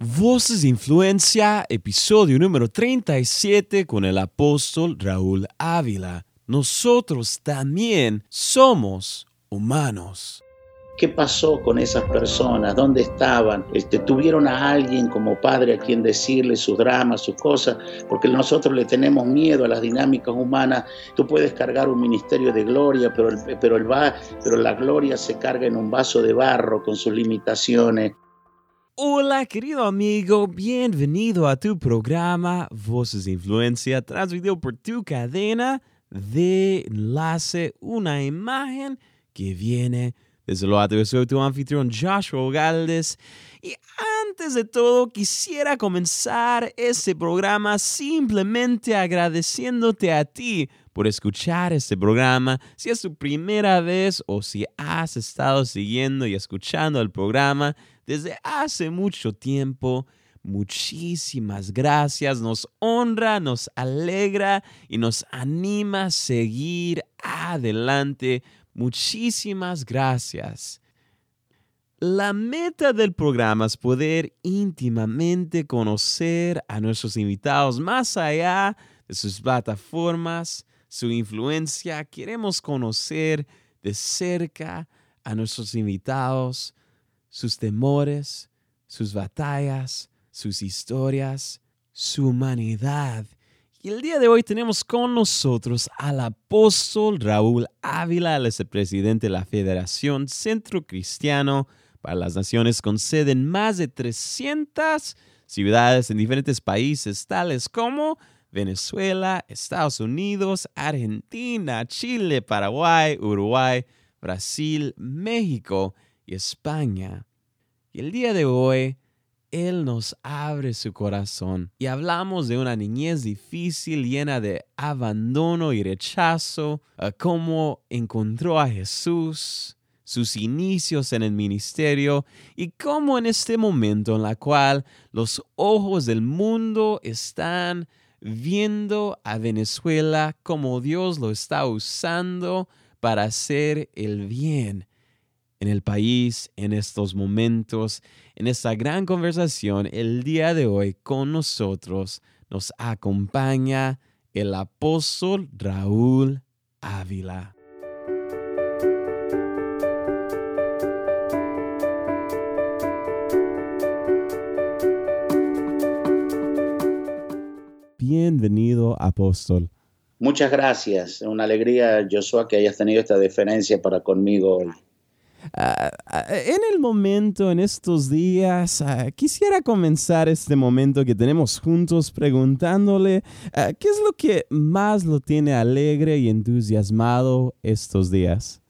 Voces de Influencia, episodio número 37 con el apóstol Raúl Ávila. Nosotros también somos humanos. ¿Qué pasó con esas personas? ¿Dónde estaban? Este, ¿Tuvieron a alguien como padre a quien decirle sus dramas, sus cosas? Porque nosotros le tenemos miedo a las dinámicas humanas. Tú puedes cargar un ministerio de gloria, pero, pero, el va, pero la gloria se carga en un vaso de barro con sus limitaciones. Hola querido amigo, bienvenido a tu programa Voces de Influencia, transmitido por tu cadena de enlace, una imagen que viene desde lo alto. Yo soy tu anfitrión Joshua Galdes y antes de todo quisiera comenzar este programa simplemente agradeciéndote a ti por escuchar este programa. Si es tu primera vez o si has estado siguiendo y escuchando el programa, desde hace mucho tiempo. Muchísimas gracias, nos honra, nos alegra y nos anima a seguir adelante. Muchísimas gracias. La meta del programa es poder íntimamente conocer a nuestros invitados más allá de sus plataformas, su influencia. Queremos conocer de cerca a nuestros invitados, sus temores, sus batallas, sus historias, su humanidad. Y el día de hoy tenemos con nosotros al apóstol Raúl Ávila, el presidente de la Federación Centro Cristiano para las Naciones, con sede en más de 300 ciudades en diferentes países, tales como Venezuela, Estados Unidos, Argentina, Chile, Paraguay, Uruguay, Brasil, México y España. Y el día de hoy, Él nos abre su corazón y hablamos de una niñez difícil llena de abandono y rechazo, cómo encontró a Jesús, sus inicios en el ministerio y cómo en este momento en la cual los ojos del mundo están viendo a Venezuela como Dios lo está usando para hacer el bien en el país, en estos momentos, en esta gran conversación, el día de hoy con nosotros nos acompaña el apóstol Raúl Ávila. Bienvenido, apóstol. Muchas gracias. Una alegría, Joshua, que hayas tenido esta deferencia para conmigo. Ah, ah, en el momento, en estos días, ah, quisiera comenzar este momento que tenemos juntos preguntándole qué es lo que más lo tiene alegre y entusiasmado estos días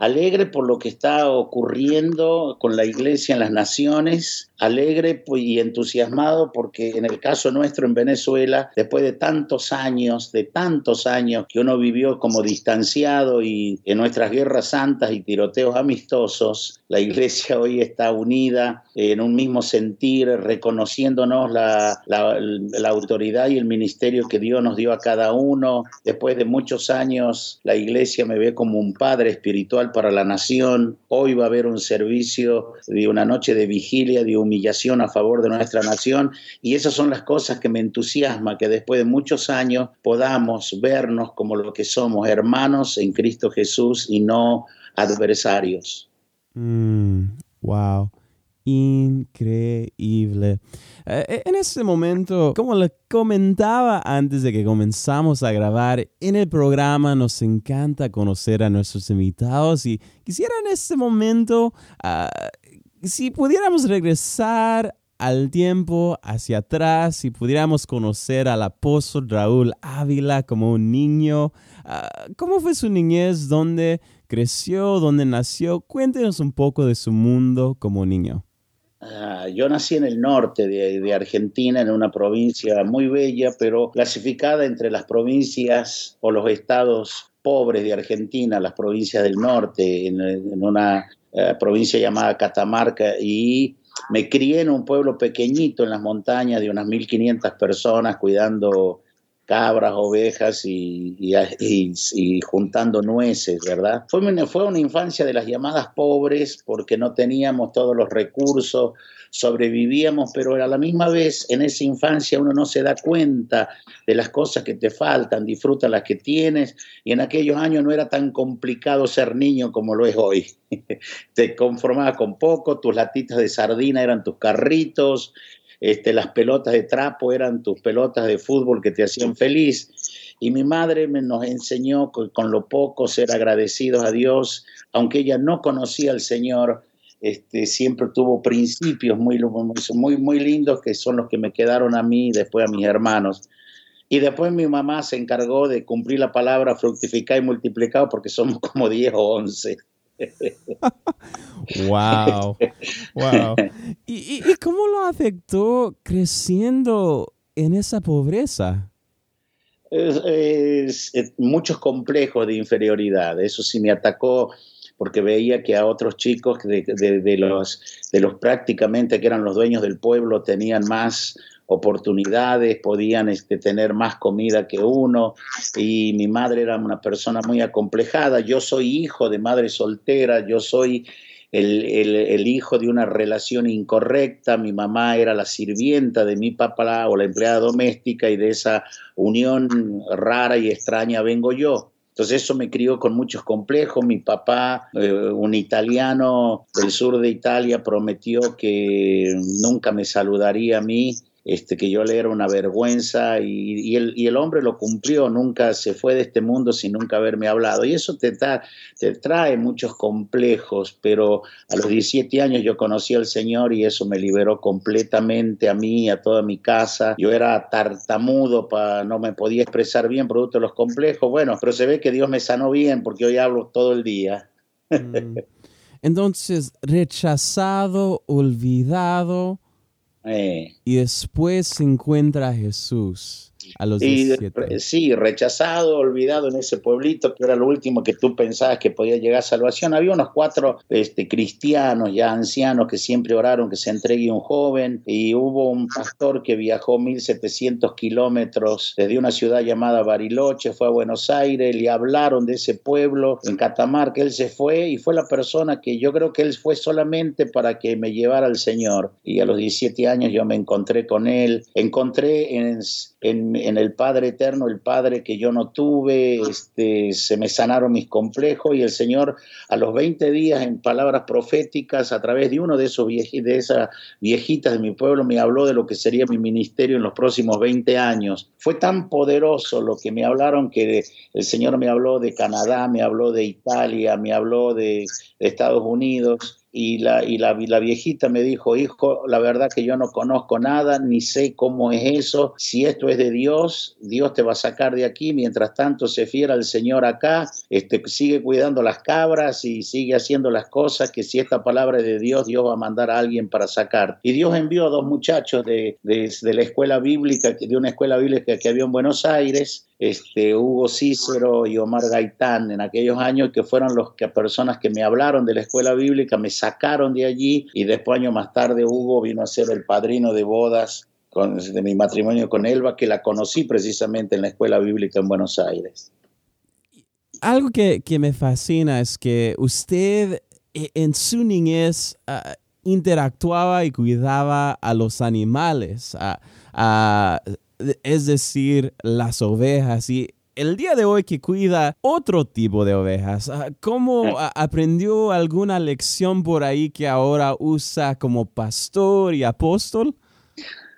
alegre por lo que está ocurriendo con la iglesia en las naciones, alegre y entusiasmado porque en el caso nuestro en Venezuela, después de tantos años, de tantos años que uno vivió como distanciado y en nuestras guerras santas y tiroteos amistosos, la iglesia hoy está unida en un mismo sentir, reconociéndonos la, la autoridad y el ministerio que Dios nos dio a cada uno. Después de muchos años, la iglesia me ve como un padre espiritual para la nación. Hoy va a haber un servicio de una noche de vigilia, de humillación a favor de nuestra nación. Y esas son las cosas que me entusiasma, que después de muchos años podamos vernos como lo que somos, hermanos en Cristo Jesús y no adversarios. Mm, wow increíble. Eh, en este momento, como le comentaba antes de que comenzamos a grabar, en el programa nos encanta conocer a nuestros invitados y quisiera en este momento, ah, si pudiéramos regresar al tiempo hacia atrás, si pudiéramos conocer al apóstol Raúl Ávila como un niño, ah, ¿cómo fue su niñez? ¿Dónde creció? ¿Dónde nació? Cuéntenos un poco de su mundo como niño. Ah, yo nací en el norte de, Argentina, en una provincia muy bella, pero clasificada entre las provincias o los estados pobres de Argentina, las provincias del norte, en, una eh, provincia llamada Catamarca, y me crié en un pueblo pequeñito en las montañas de unas 1.500 personas cuidando cabras, ovejas y, y, juntando nueces, ¿verdad? Fue una, fue una infancia de las llamadas pobres porque no teníamos todos los recursos, sobrevivíamos, pero a la misma vez en esa infancia uno no se da cuenta de las cosas que te faltan, disfruta las que tienes y en aquellos años no era tan complicado ser niño como lo es hoy. te conformabas con poco, tus latitas de sardina eran tus carritos, este, las pelotas de trapo eran tus pelotas de fútbol que te hacían feliz. Y mi madre me nos enseñó con, con lo poco ser agradecidos a Dios, aunque ella no conocía al Señor, este, siempre tuvo principios muy, muy, muy lindos que son los que me quedaron a mí y después a mis hermanos. Y después mi mamá se encargó de cumplir la palabra fructificar y multiplicar porque somos como 10 o 11. Wow, wow. ¿Y, ¿Y, cómo lo afectó creciendo en esa pobreza? es, muchos complejos de inferioridad. Eso sí me atacó porque veía que a otros chicos de, los, de los prácticamente que eran los dueños del pueblo tenían más oportunidades, podían este, tener más comida que uno y mi madre era una persona muy acomplejada, yo soy hijo de madre soltera, yo soy el, el, hijo de una relación incorrecta, mi mamá era la sirvienta de mi papá o la empleada doméstica y de esa unión rara y extraña vengo yo. Entonces eso me crió con muchos complejos. Mi papá, eh, un italiano del sur de Italia, prometió que nunca me saludaría a mí este, que yo le era una vergüenza y, el, hombre lo cumplió, nunca se fue de este mundo sin nunca haberme hablado. Y eso te, te trae muchos complejos, pero a los 17 años yo conocí al Señor y eso me liberó completamente a mí, a toda mi casa. Yo era tartamudo, pa, no me podía expresar bien producto de los complejos. Bueno, pero se ve que Dios me sanó bien porque hoy hablo todo el día. Mm. Entonces, rechazado, olvidado, eh. Y después se encuentra a Jesús a los y, Sí, rechazado, olvidado en ese pueblito, que era lo último que tú pensabas que podía llegar a salvación. Había unos cuatro este, cristianos ya ancianos que siempre oraron que se entregue un joven y hubo un pastor que viajó 1700 kilómetros desde una ciudad llamada Bariloche, fue a Buenos Aires, le hablaron de ese pueblo en Catamarca, él se fue y fue la persona que yo creo que él fue solamente para que me llevara al Señor. Y a los 17 años yo me encontré con él, encontré en en, el Padre Eterno, el Padre que yo no tuve, este, se me sanaron mis complejos y el Señor a los 20 días en palabras proféticas a través de uno de esos de esas viejitas de mi pueblo me habló de lo que sería mi ministerio en los próximos 20 años. Fue tan poderoso lo que me hablaron que el Señor me habló de Canadá, me habló de Italia, me habló de Estados Unidos y la, y la, la, viejita me dijo, hijo, la verdad que yo no conozco nada, ni sé cómo es eso, si esto es de Dios, Dios te va a sacar de aquí, mientras tanto se fiera el Señor acá, este, sigue cuidando las cabras y sigue haciendo las cosas, que si esta palabra es de Dios, Dios va a mandar a alguien para sacar. Y Dios envió a dos muchachos de, de, la escuela bíblica, de una escuela bíblica que había en Buenos Aires, este, Hugo Cícero y Omar Gaitán en aquellos años que fueron los que personas que me hablaron de la escuela bíblica, me sacaron de allí y después años más tarde Hugo vino a ser el padrino de bodas de mi matrimonio con Elba, que la conocí precisamente en la escuela bíblica en Buenos Aires. Algo que, me fascina es que usted eh, en su niñez ah, interactuaba y cuidaba a los animales, a es decir, las ovejas. Y el día de hoy que cuida otro tipo de ovejas, ah, ¿cómo aprendió alguna lección por ahí que ahora usa como pastor y apóstol?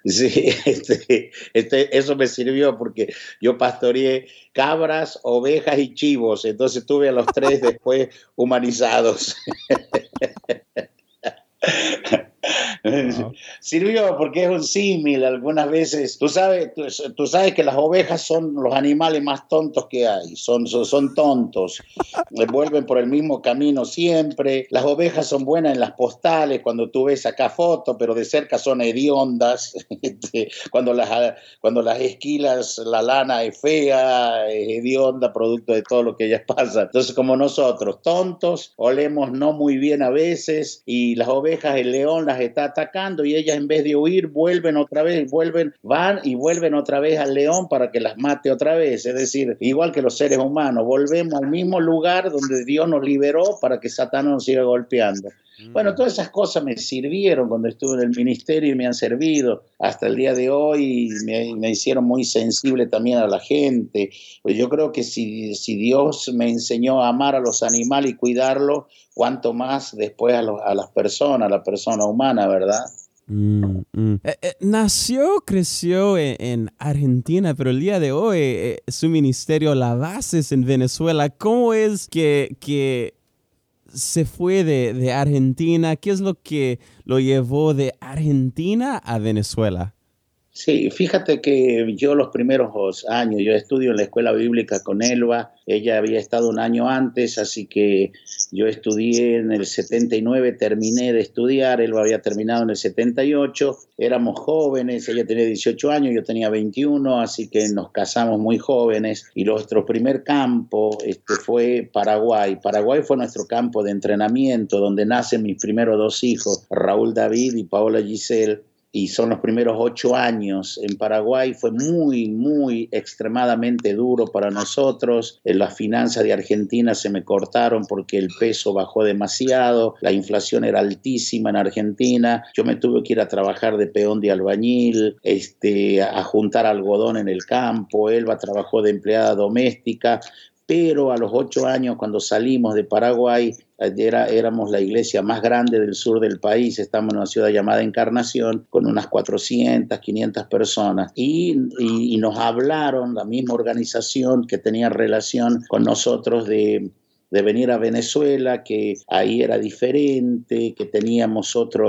Sí, este, este, eso me sirvió porque yo pastoreé cabras, ovejas y chivos, entonces tuve a los tres después humanizados. Sirvió porque es un símil algunas veces. Tú sabes, tú, sabes que las ovejas son los animales más tontos que hay, son, son, tontos, vuelven por el mismo camino siempre. Las ovejas son buenas en las postales, cuando tú ves acá fotos, pero de cerca son hediondas. Este, cuando, las, cuando las esquilas, la lana es fea, es hedionda, producto de todo lo que ellas pasan. Entonces, como nosotros, tontos, olemos no muy bien a veces, y las ovejas, el león está atacando y ellas en vez de huir vuelven otra vez, vuelven, van y vuelven otra vez al león para que las mate otra vez. Es decir, igual que los seres humanos, volvemos al mismo lugar donde Dios nos liberó para que Satanás nos siga golpeando. Bueno, todas esas cosas me sirvieron cuando estuve en el ministerio y me han servido hasta el día de hoy, me, me hicieron muy sensible también a la gente. Pues yo creo que si, si Dios me enseñó a amar a los animales y cuidarlos, cuanto más después a, a las personas, a la persona humana, ¿verdad? Mm, mm. Eh, eh, nació, creció en, Argentina, pero el día de hoy eh, su ministerio, la base es en Venezuela. ¿Cómo es que, que se fue de, de, Argentina? ¿Qué es lo que lo llevó de Argentina a Venezuela? Sí, fíjate que yo los primeros años, yo estudio en la escuela bíblica con Elba, ella había estado un año antes, así que yo estudié en el 79, terminé de estudiar, Elba había terminado en el 78, éramos jóvenes, ella tenía 18 años, yo tenía 21, así que nos casamos muy jóvenes y nuestro primer campo este, fue Paraguay. Paraguay fue nuestro campo de entrenamiento, donde nacen mis primeros dos hijos, Raúl David y Paola Giselle y son los primeros ocho años en Paraguay, fue muy, muy extremadamente duro para nosotros. En las finanzas de Argentina se me cortaron porque el peso bajó demasiado, la inflación era altísima en Argentina, yo me tuve que ir a trabajar de peón de albañil, este, a juntar algodón en el campo, Elba trabajó de empleada doméstica, pero a los ocho años cuando salimos de Paraguay, era, éramos la iglesia más grande del sur del país, estamos en una ciudad llamada Encarnación, con unas 400, 500 personas, y, y, nos hablaron, la misma organización que tenía relación con nosotros de de venir a Venezuela, que ahí era diferente, que teníamos otro,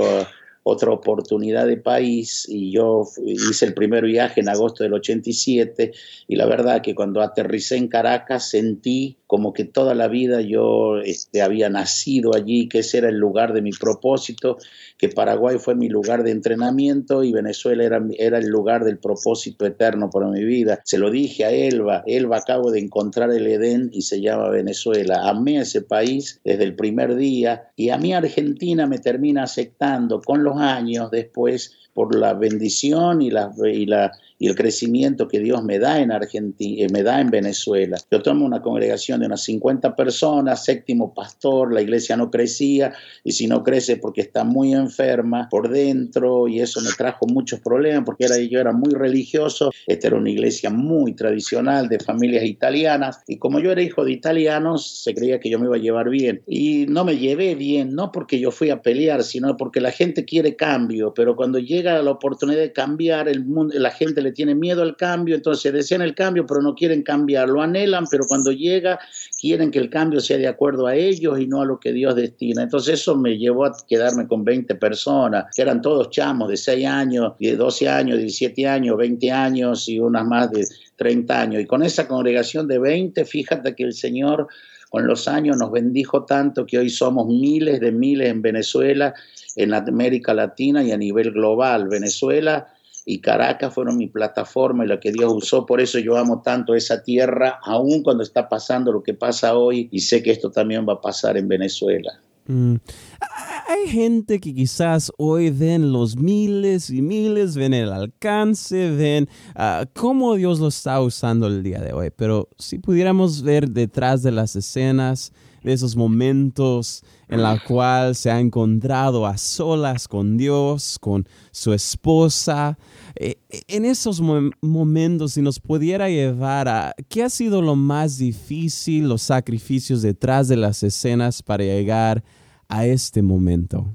otra oportunidad de país y yo hice el primer viaje en agosto del 87 y la verdad que cuando aterricé en Caracas sentí como que toda la vida yo este, había nacido allí, que ese era el lugar de mi propósito, que Paraguay fue mi lugar de entrenamiento y Venezuela era, era el lugar del propósito eterno para mi vida. Se lo dije a Elba, Elba acabo de encontrar el Edén y se llama Venezuela. Amé ese país desde el primer día y a mí Argentina me termina aceptando con los años después por la bendición y la, y la y el crecimiento que Dios me da en Argentina, eh, me da en Venezuela. Yo tomo una congregación de unas 50 personas, séptimo pastor, la iglesia no crecía y si no crece porque está muy enferma por dentro y eso me trajo muchos problemas porque era, yo era muy religioso, esta era una iglesia muy tradicional de familias italianas y como yo era hijo de italianos se creía que yo me iba a llevar bien y no me llevé bien, no porque yo fui a pelear, sino porque la gente quiere cambio, pero cuando llega la oportunidad de cambiar el mundo, la gente le tiene miedo al cambio, entonces desean el cambio, pero no quieren cambiar, lo anhelan, pero cuando llega quieren que el cambio sea de acuerdo a ellos y no a lo que Dios destina. Entonces eso me llevó a quedarme con 20 personas, que eran todos chamos de 6 años, de 12 años, 17 años, 20 años y unas más de 30 años. Y con esa congregación de 20, fíjate que el Señor con los años nos bendijo tanto que hoy somos miles de miles en Venezuela, en América Latina y a nivel global. Venezuela y Caracas fueron mi plataforma y la que Dios usó. Por eso yo amo tanto esa tierra, aun cuando está pasando lo que pasa hoy y sé que esto también va a pasar en Venezuela. Mm. Hay gente que quizás hoy ven los miles y miles, ven el alcance, ven uh, cómo Dios lo está usando el día de hoy, pero si pudiéramos ver detrás de las escenas, de esos momentos en la cual se ha encontrado a solas con Dios, con su esposa. Eh, en esos momentos, si nos pudiera llevar a qué ha sido lo más difícil, los sacrificios detrás de las escenas para llegar a este momento.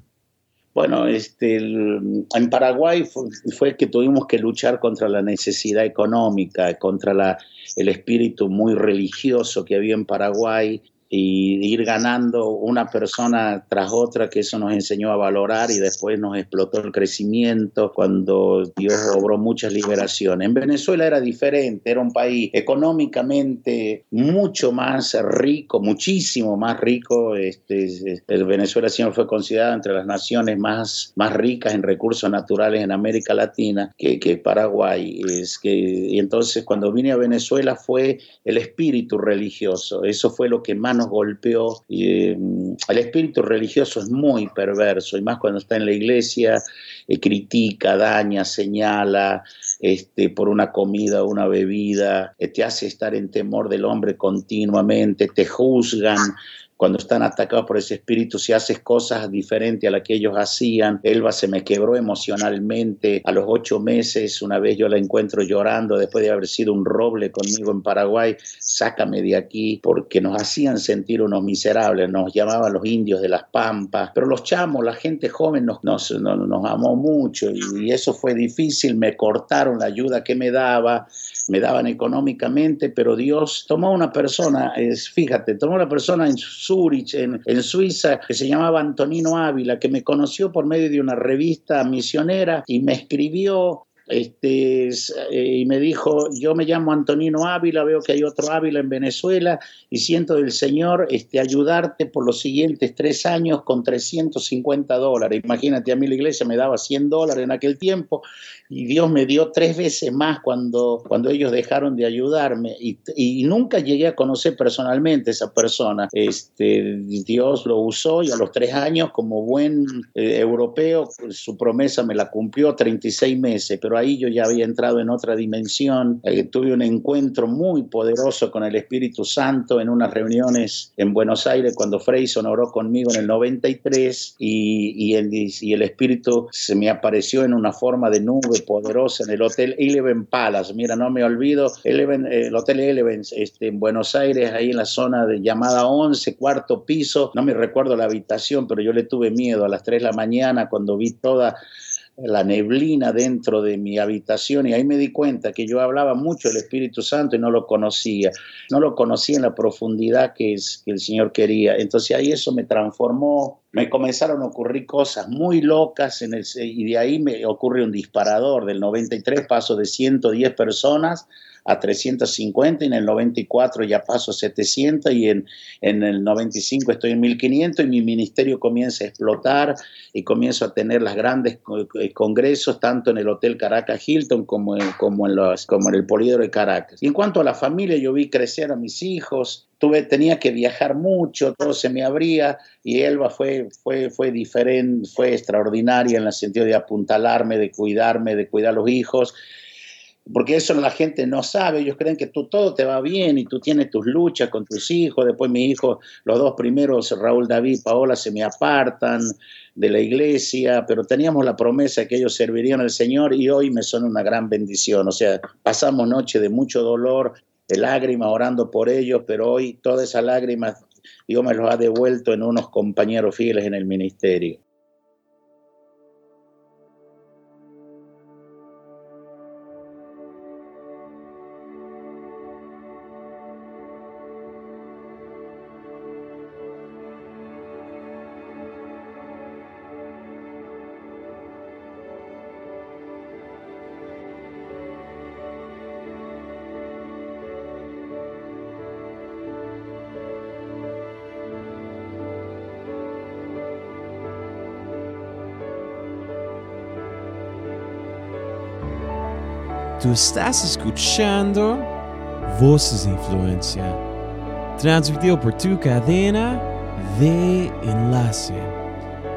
Bueno, este, en Paraguay fue, fue, que tuvimos que luchar contra la necesidad económica, contra la, el espíritu muy religioso que había en Paraguay y ir ganando una persona tras otra, que eso nos enseñó a valorar y después nos explotó el crecimiento cuando Dios obró muchas liberaciones. En Venezuela era diferente, era un país económicamente mucho más rico, muchísimo más rico. Este, Venezuela siempre fue considerada entre las naciones más, más ricas en recursos naturales en América Latina que, que Paraguay. Es que, y entonces cuando vine a Venezuela fue el espíritu religioso, eso fue lo que más nos golpeó. Mm, el espíritu religioso es muy perverso, y más cuando está en la iglesia, eh, critica, daña, señala, este, por una comida o una bebida, eh, te hace estar en temor del hombre continuamente, te juzgan, cuando están atacados por ese espíritu, si haces cosas diferentes a las que ellos hacían. Elba se me quebró emocionalmente a los ocho meses, una vez yo la encuentro llorando después de haber sido un roble conmigo en Paraguay, sácame de aquí, porque nos hacían sentir unos miserables, nos llamaban los indios de las pampas, pero los chamos, la gente joven nos, nos, nos, amó mucho y eso fue difícil, me cortaron la ayuda que me daba, me daban económicamente, pero Dios tomó una persona, es, fíjate, tomó una persona en Zurich, en, en Suiza, que se llamaba Antonino Ávila, que me conoció por medio de una revista misionera y me escribió este, eh, y me dijo, yo me llamo Antonino Ávila, veo que hay otro Ávila en Venezuela y siento del Señor este, ayudarte por los siguientes tres años con 350 dólares. Imagínate, a mí la iglesia me daba 100 dólares en aquel tiempo y Dios me dio tres veces más cuando, cuando ellos dejaron de ayudarme y, nunca llegué a conocer personalmente a esa persona. Este, Dios lo usó y a los tres años, como buen eh, europeo, su promesa me la cumplió 36 meses, pero ahí yo ya había entrado en otra dimensión. Eh, tuve un encuentro muy poderoso con el Espíritu Santo en unas reuniones en Buenos Aires cuando Freyson oró conmigo en el 93 y, y, el, y el Espíritu se me apareció en una forma de nube poderosa en el Hotel Eleven Palace. Mira, no me olvido, Eleven, el Hotel Eleven este, en Buenos Aires, ahí en la zona de llamada 11, cuarto piso. No me recuerdo la habitación, pero yo le tuve miedo a las 3 de la mañana cuando vi toda la neblina dentro de mi habitación y ahí me di cuenta que yo hablaba mucho del Espíritu Santo y no lo conocía, no lo conocía en la profundidad que, es, que el Señor quería. Entonces ahí eso me transformó, me comenzaron a ocurrir cosas muy locas en el, y de ahí me ocurre un disparador, del 93 paso de 110 personas a 350 y en el 94 ya paso a 700 y en, en el 95 estoy en 1500 y mi ministerio comienza a explotar y comienzo a tener las grandes eh, congresos tanto en el Hotel Caracas Hilton como en, como en, los, como en el Polídoro de Caracas. Y en cuanto a la familia, yo vi crecer a mis hijos, tuve, tenía que viajar mucho, todo se me abría y Elba fue, fue, fue diferente, fue extraordinaria en el sentido de apuntalarme, de cuidarme, de cuidar a los hijos porque eso la gente no sabe, ellos creen que tú todo te va bien y tú tienes tus luchas con tus hijos, después mi hijo, los dos primeros, Raúl David, Paola, se me apartan de la iglesia, pero teníamos la promesa que ellos servirían al Señor y hoy me son una gran bendición, o sea, pasamos noche de mucho dolor, de lágrimas orando por ellos, pero hoy todas esas lágrimas Dios me los ha devuelto en unos compañeros fieles en el ministerio. Tú estás escuchando Voces de Influencia, transmitido por tu cadena de enlace.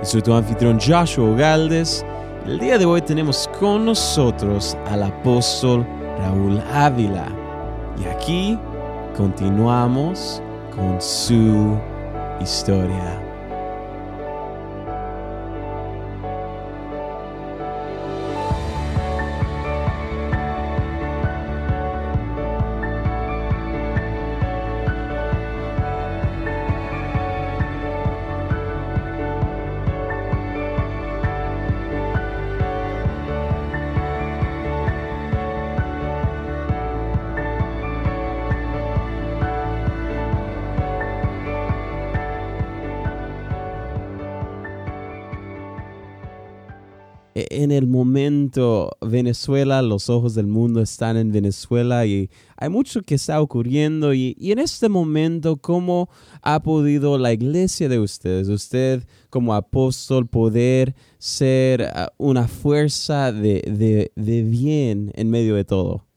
soy tu anfitrión Joshua Galdes. El día de hoy tenemos con nosotros al apóstol Raúl Ávila. Y aquí continuamos con su historia. En el momento Venezuela, los ojos del mundo están en Venezuela y hay mucho que está ocurriendo y, en este momento, ¿cómo ha podido la iglesia de ustedes, usted como apóstol, poder ser ah, una fuerza de, de bien en medio de todo?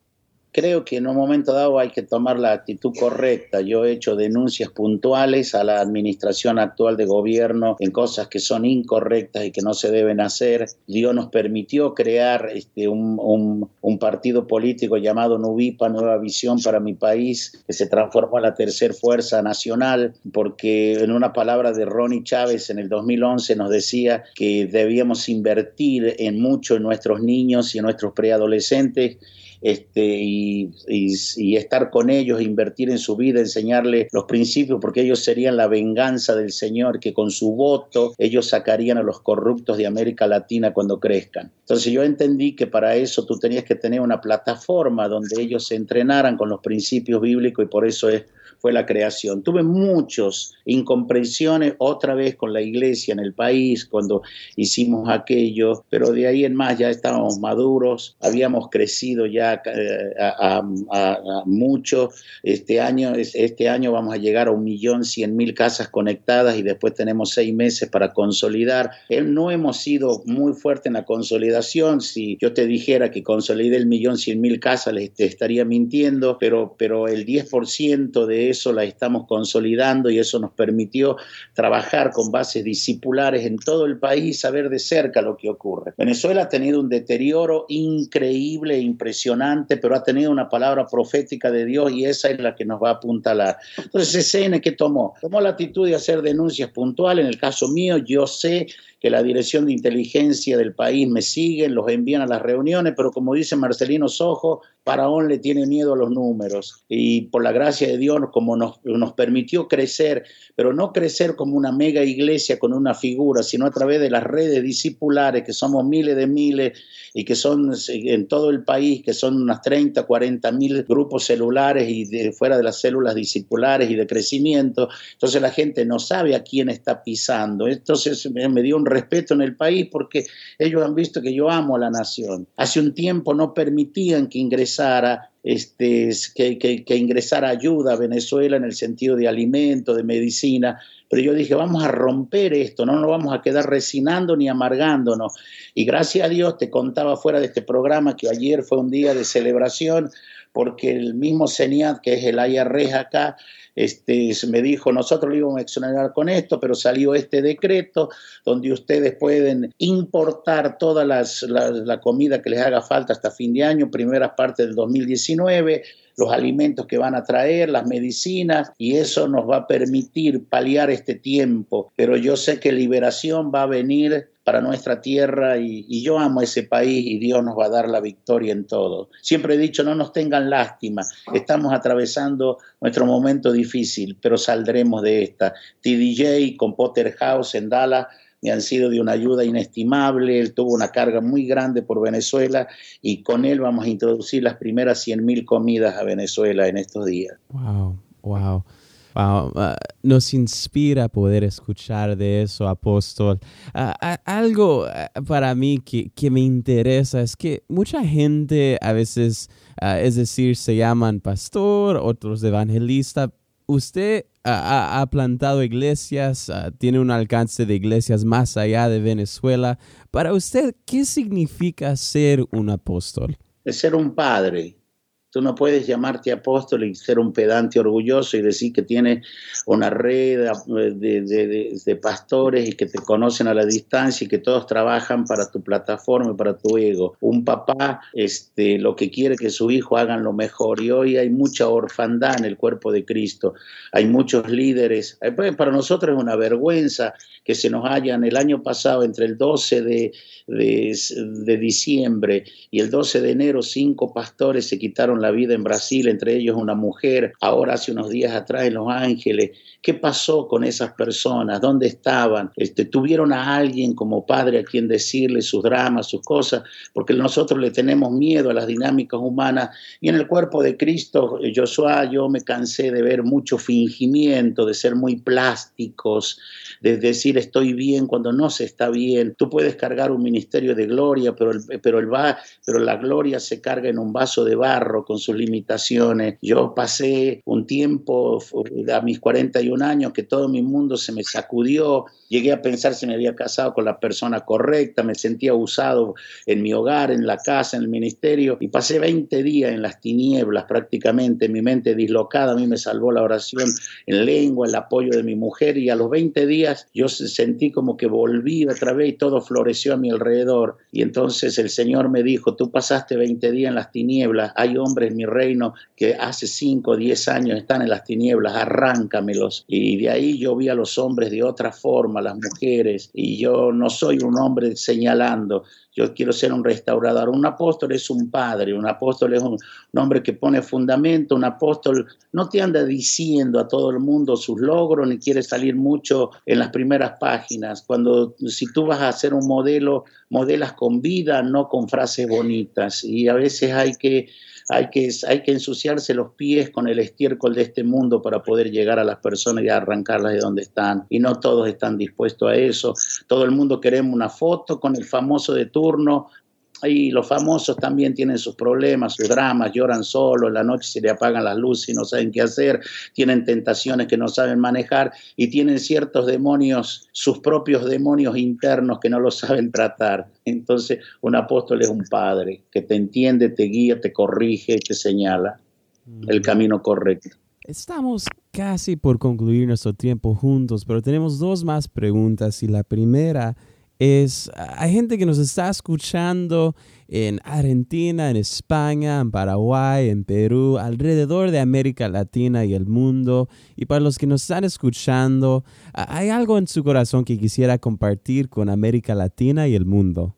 Creo que en un momento dado hay que tomar la actitud correcta. Yo he hecho denuncias puntuales a la administración actual de gobierno en cosas que son incorrectas y que no se deben hacer. Dios nos permitió crear este, un, un, partido político llamado Nubipa, Nueva Visión para mi país, que se transformó en la tercera fuerza nacional, porque en una palabra de Ronnie Chávez en el 2011 nos decía que debíamos invertir en mucho en nuestros niños y en nuestros preadolescentes este, y, estar con ellos, invertir en su vida, enseñarles los principios, porque ellos serían la venganza del Señor, que con su voto ellos sacarían a los corruptos de América Latina cuando crezcan. Entonces yo entendí que para eso tú tenías que tener una plataforma donde ellos se entrenaran con los principios bíblicos y por eso es fue la creación. Tuve muchos incomprensiones otra vez con la iglesia en el país cuando hicimos aquello, pero de ahí en más ya estábamos maduros, habíamos crecido ya eh, a, mucho. Este año, este año vamos a llegar a un millón cien mil casas conectadas y después tenemos seis meses para consolidar. Eh, no hemos sido muy fuertes en la consolidación. Si yo te dijera que consolide el millón cien mil casas, les estaría mintiendo, pero, pero el 10% de eso la estamos consolidando y eso nos permitió trabajar con bases discipulares en todo el país, saber de cerca lo que ocurre. Venezuela ha tenido un deterioro increíble, e impresionante, pero ha tenido una palabra profética de Dios y esa es la que nos va a apuntalar. Entonces, SN, ¿qué tomó? Tomó la actitud de hacer denuncias puntuales. En el caso mío, yo sé que la dirección de inteligencia del país me siguen, los envían a las reuniones, pero como dice Marcelino Sojo, Faraón le tiene miedo a los números y por la gracia de Dios, como nos, permitió crecer, pero no crecer como una mega iglesia con una figura, sino a través de las redes discipulares, que somos miles de miles y que son en todo el país, que son unas 30, 40 mil grupos celulares y fuera de las células discipulares y de crecimiento. Entonces la gente no sabe a quién está pisando. Entonces me dio un respeto en el país porque ellos han visto que yo amo a la nación. Hace un tiempo no permitían que ingresara este, que, que, ingresara ayuda a Venezuela en el sentido de alimento, de medicina, pero yo dije, vamos a romper esto, no nos vamos a quedar resinando ni amargándonos. Y gracias a Dios te contaba fuera de este programa que ayer fue un día de celebración porque el mismo CENIAT, que es el IRS acá, este, me dijo, nosotros lo íbamos a exonerar con esto, pero salió este decreto donde ustedes pueden importar toda las, la, comida que les haga falta hasta fin de año, primeras partes del 2019 los alimentos que van a traer, las medicinas, y eso nos va a permitir paliar este tiempo. Pero yo sé que liberación va a venir para nuestra tierra y, yo amo ese país y Dios nos va a dar la victoria en todo. Siempre he dicho, no nos tengan lástima, estamos atravesando nuestro momento difícil, pero saldremos de esta. TDJ con Potter House en Dallas me han sido de una ayuda inestimable, él tuvo una carga muy grande por Venezuela y con él vamos a introducir las primeras 100 mil comidas a Venezuela en estos días. Wow, wow. Ah, nos inspira poder escuchar de eso, apóstol. Ah, algo ah, para mí que, que, me interesa es que mucha gente a veces, es decir, se llaman pastor, otros evangelista. Usted ha, plantado iglesias, tiene un alcance de iglesias más allá de Venezuela. Para usted, ¿qué significa ser un apóstol? Es ser un padre, Tú no puedes llamarte apóstol y ser un pedante orgulloso y decir que tienes una red de, pastores y que te conocen a la distancia y que todos trabajan para tu plataforma y para tu ego. Un papá este, lo que quiere que su hijo hagan lo mejor y hoy hay mucha orfandad en el cuerpo de Cristo. Hay muchos líderes. Eh, pues, para nosotros es una vergüenza que se nos hayan el año pasado entre el 12 de, de diciembre y el 12 de enero cinco pastores se quitaron la vida en Brasil, entre ellos una mujer, ahora hace unos días atrás en Los Ángeles. ¿Qué pasó con esas personas? ¿Dónde estaban? Este, ¿Tuvieron a alguien como padre a quien decirle sus dramas, sus cosas? Porque nosotros le tenemos miedo a las dinámicas humanas. Y en el cuerpo de Cristo, Joshua, yo me cansé de ver mucho fingimiento, de ser muy plásticos, de decir estoy bien cuando no se está bien. Tú puedes cargar un ministerio de gloria, pero, el, pero, el va, pero la gloria se carga en un vaso de barro con sus limitaciones. Yo pasé un tiempo a mis 41 años que todo mi mundo se me sacudió, llegué a pensar si me había casado con la persona correcta, me sentía usado en mi hogar, en la casa, en el ministerio y pasé 20 días en las tinieblas prácticamente, mi mente dislocada, a mí me salvó la oración en lengua, el apoyo de mi mujer y a los 20 días yo sentí como que volví otra vez y todo floreció a mi alrededor y entonces el Señor me dijo, tú pasaste 20 días en las tinieblas, hay hombres mi reino que hace 5 o 10 años están en las tinieblas, arráncamelos y de ahí yo vi a los hombres de otra forma, las mujeres y yo no soy un hombre señalando, yo quiero ser un restaurador. Un apóstol es un padre, un apóstol es un, hombre que pone fundamento, un apóstol no te anda diciendo a todo el mundo sus logros ni quiere salir mucho en las primeras páginas. Cuando si tú vas a hacer un modelo, modelas con vida, no con frases bonitas. Y a veces hay que hay que, hay que ensuciarse los pies con el estiércol de este mundo para poder llegar a las personas y arrancarlas de donde están. Y no todos están dispuestos a eso. Todo el mundo queremos una foto con el famoso de turno, y los famosos también tienen sus problemas, sus dramas, lloran solo, en la noche se le apagan las luces y no saben qué hacer, tienen tentaciones que no saben manejar y tienen ciertos demonios, sus propios demonios internos que no lo saben tratar. Entonces, un apóstol es un padre que te entiende, te guía, te corrige, te señala el camino correcto. Estamos casi por concluir nuestro tiempo juntos, pero tenemos dos más preguntas y la primera es, hay gente que nos está escuchando en Argentina, en España, en Paraguay, en Perú, alrededor de América Latina y el mundo. Y para los que nos están escuchando, ¿hay algo en su corazón que quisiera compartir con América Latina y el mundo?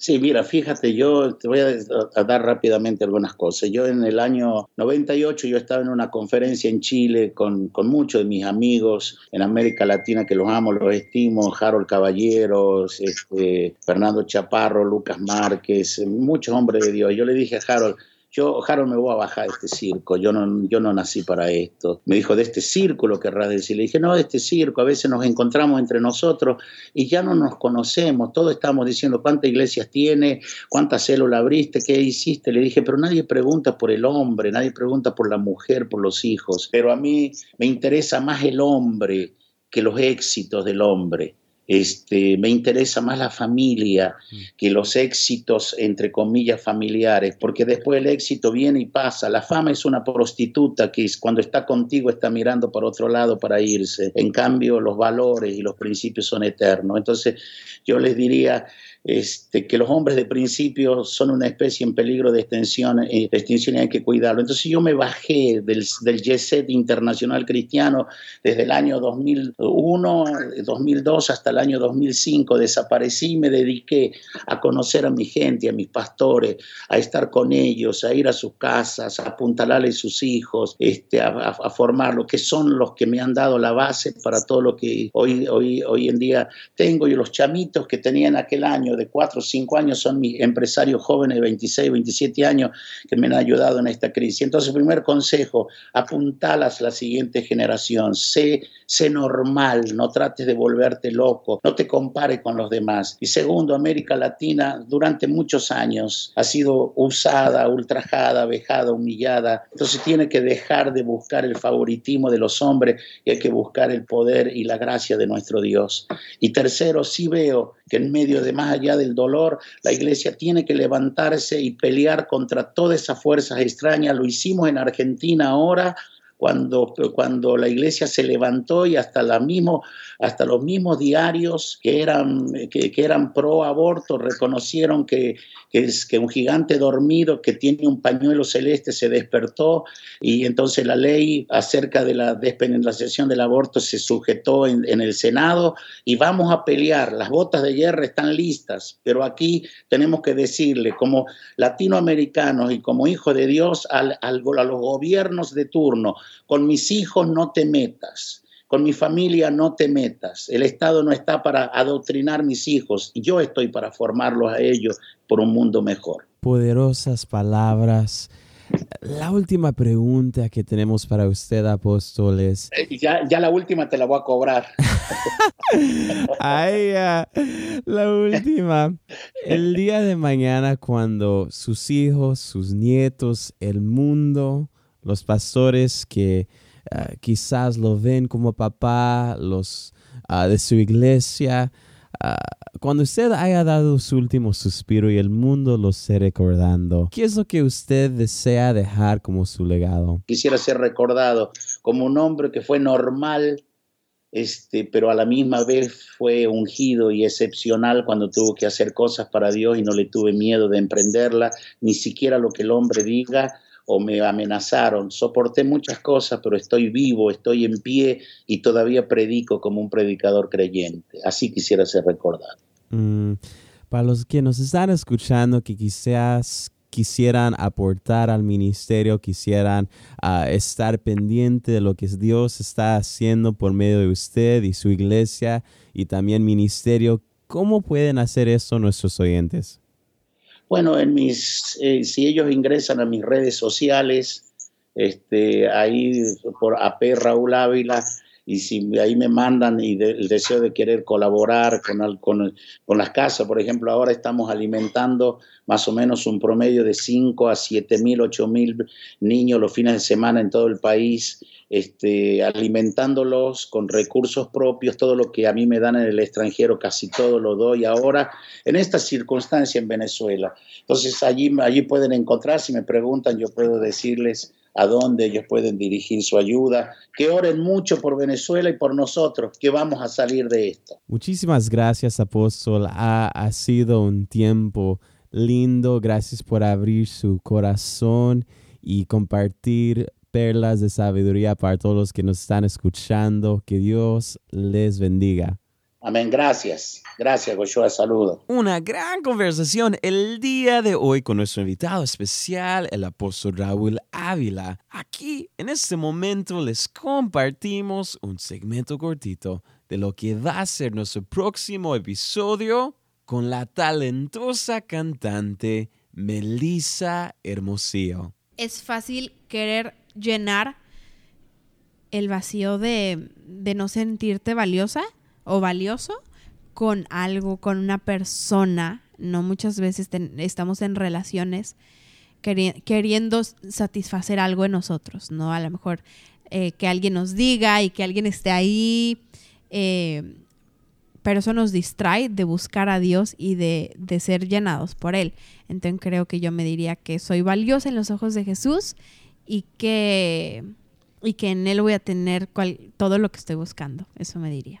Sí, mira, fíjate, yo te voy a, dar rápidamente algunas cosas. Yo en el año 98 yo estaba en una conferencia en Chile con, con muchos de mis amigos en América Latina que los amo, los estimo, Harold Caballeros, este, Fernando Chaparro, Lucas Márquez, muchos hombres de Dios. Yo le dije a Harold, yo, Harold, me voy a bajar de este circo, yo no, yo no nací para esto. Me dijo, de este círculo querrás decir. Le dije, no, de este circo, a veces nos encontramos entre nosotros y ya no nos conocemos, todos estamos diciendo cuántas iglesias tiene, cuántas células abriste, qué hiciste. Le dije, pero nadie pregunta por el hombre, nadie pregunta por la mujer, por los hijos, pero a mí me interesa más el hombre que los éxitos del hombre. Este, me interesa más la familia mm. que los éxitos, entre comillas, familiares, porque después el éxito viene y pasa. La fama es una prostituta que cuando está contigo está mirando por otro lado para irse. En cambio, los valores y los principios son eternos. Entonces, yo les diría, este, que los hombres de principio son una especie en peligro de extinción, eh, de extinción y hay que cuidarlo. Entonces yo me bajé del, del jet internacional cristiano desde el año 2001, 2002 hasta el año 2005, desaparecí y me dediqué a conocer a mi gente, a mis pastores, a estar con ellos, a ir a sus casas, a apuntalarles sus hijos, este, a, a, que son los que me han dado la base para todo lo que hoy, hoy, hoy en día tengo. Y los chamitos que tenían aquel año de 4 o 5 años, son mis empresarios jóvenes de 26, 27 años que me han ayudado en esta crisis. Entonces, primer consejo, apuntalas a la siguiente generación, sé, sé normal, no trates de volverte loco, no te compares con los demás. Y segundo, América Latina durante muchos años ha sido usada, ultrajada, vejada, humillada. Entonces tiene que dejar de buscar el favoritismo de los hombres y hay que buscar el poder y la gracia de nuestro Dios. Y tercero, sí veo que en medio de más allá del dolor, la iglesia tiene que levantarse y pelear contra todas esas fuerzas extrañas. Lo hicimos en Argentina ahora, cuando, cuando la iglesia se levantó y hasta, la mismo, hasta los mismos diarios que eran, que, eran pro aborto reconocieron que, que, es, que un gigante dormido que tiene un pañuelo celeste se despertó y entonces la ley acerca de la despenalización del aborto se sujetó en, el Senado y vamos a pelear. Las botas de hierro están listas, pero aquí tenemos que decirle como latinoamericanos y como hijos de Dios al, al, a los gobiernos de turno, con mis hijos no te metas, con mi familia no te metas. El Estado no está para adoctrinar mis hijos, yo estoy para formarlos a ellos por un mundo mejor. Poderosas palabras. la última pregunta que tenemos para usted, apóstoles. Eh, ya, ya la última te la voy a cobrar. Ay, la última. El día de mañana, cuando sus hijos, sus nietos, el mundo, los pastores que ah, quizás lo ven como papá, los ah, de su iglesia, Ah, cuando usted haya dado su último suspiro y el mundo lo esté recordando, ¿qué es lo que usted desea dejar como su legado? Quisiera ser recordado como un hombre que fue normal, este, pero a la misma vez fue ungido y excepcional cuando tuvo que hacer cosas para Dios y no le tuve miedo de emprenderla, ni siquiera lo que el hombre diga o me amenazaron. Soporté muchas cosas, pero estoy vivo, estoy en pie y todavía predico como un predicador creyente. Así quisiera ser recordado. Mm, para los que nos están escuchando, que quizás quisieran aportar al ministerio, quisieran ah, estar pendiente de lo que Dios está haciendo por medio de usted y su iglesia y también ministerio, ¿cómo pueden hacer eso nuestros oyentes? Bueno, en mis, eh, si ellos ingresan a mis redes sociales, este, ahí por AP Raúl Ávila, y si ahí me mandan y el deseo de querer colaborar con, con, con, las casas, por ejemplo, ahora estamos alimentando más o menos un promedio de 5 a 7 mil, 8 mil niños los fines de semana en todo el país este, alimentándolos con recursos propios, todo lo que a mí me dan en el extranjero, casi todo lo doy ahora, en esta circunstancia en Venezuela. Entonces allí, allí pueden encontrar, si me preguntan, yo puedo decirles a dónde ellos pueden dirigir su ayuda, que oren mucho por Venezuela y por nosotros, que vamos a salir de esto. Muchísimas gracias, apóstol. Ha, ha sido un tiempo lindo. Gracias por abrir su corazón y compartir perlas de sabiduría para todos los que nos están escuchando. Que Dios les bendiga. Amén, gracias. Gracias, Goshua, saludo. Una gran conversación el día de hoy con nuestro invitado especial, el apóstol Raúl Ávila. Aquí, en este momento, les compartimos un segmento cortito de lo que va a ser nuestro próximo episodio con la talentosa cantante Melissa Hermosillo. Es fácil querer llenar el vacío de, no sentirte valiosa o valioso con algo, con una persona. No muchas veces estamos en relaciones queriendo satisfacer algo en nosotros, ¿no? A lo mejor eh, que alguien nos diga y que alguien esté ahí, eh, pero eso nos distrae de buscar a Dios y de, de ser llenados por Él. Entonces creo que yo me diría que soy valiosa en los ojos de Jesús y que, y que en él voy a tener todo lo que estoy buscando. Eso me diría.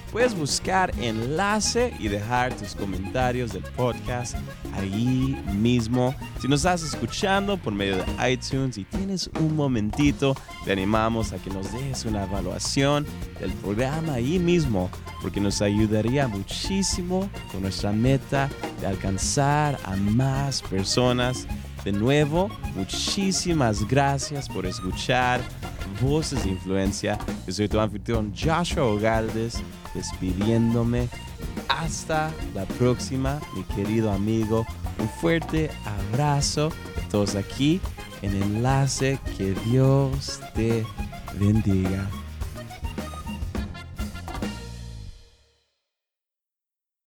Puedes buscar enlace y dejar tus comentarios del podcast ahí mismo. Si nos estás escuchando por medio de iTunes y tienes un momentito, te animamos a que nos dejes una evaluación del programa ahí mismo, porque nos ayudaría muchísimo con nuestra meta de alcanzar a más personas. De nuevo, muchísimas gracias por escuchar Voces de Influencia. Yo soy tu anfitrión Joshua Ogaldes despidiéndome. Hasta la próxima, mi querido amigo. Un fuerte abrazo todos aquí en Enlace. Que Dios te bendiga.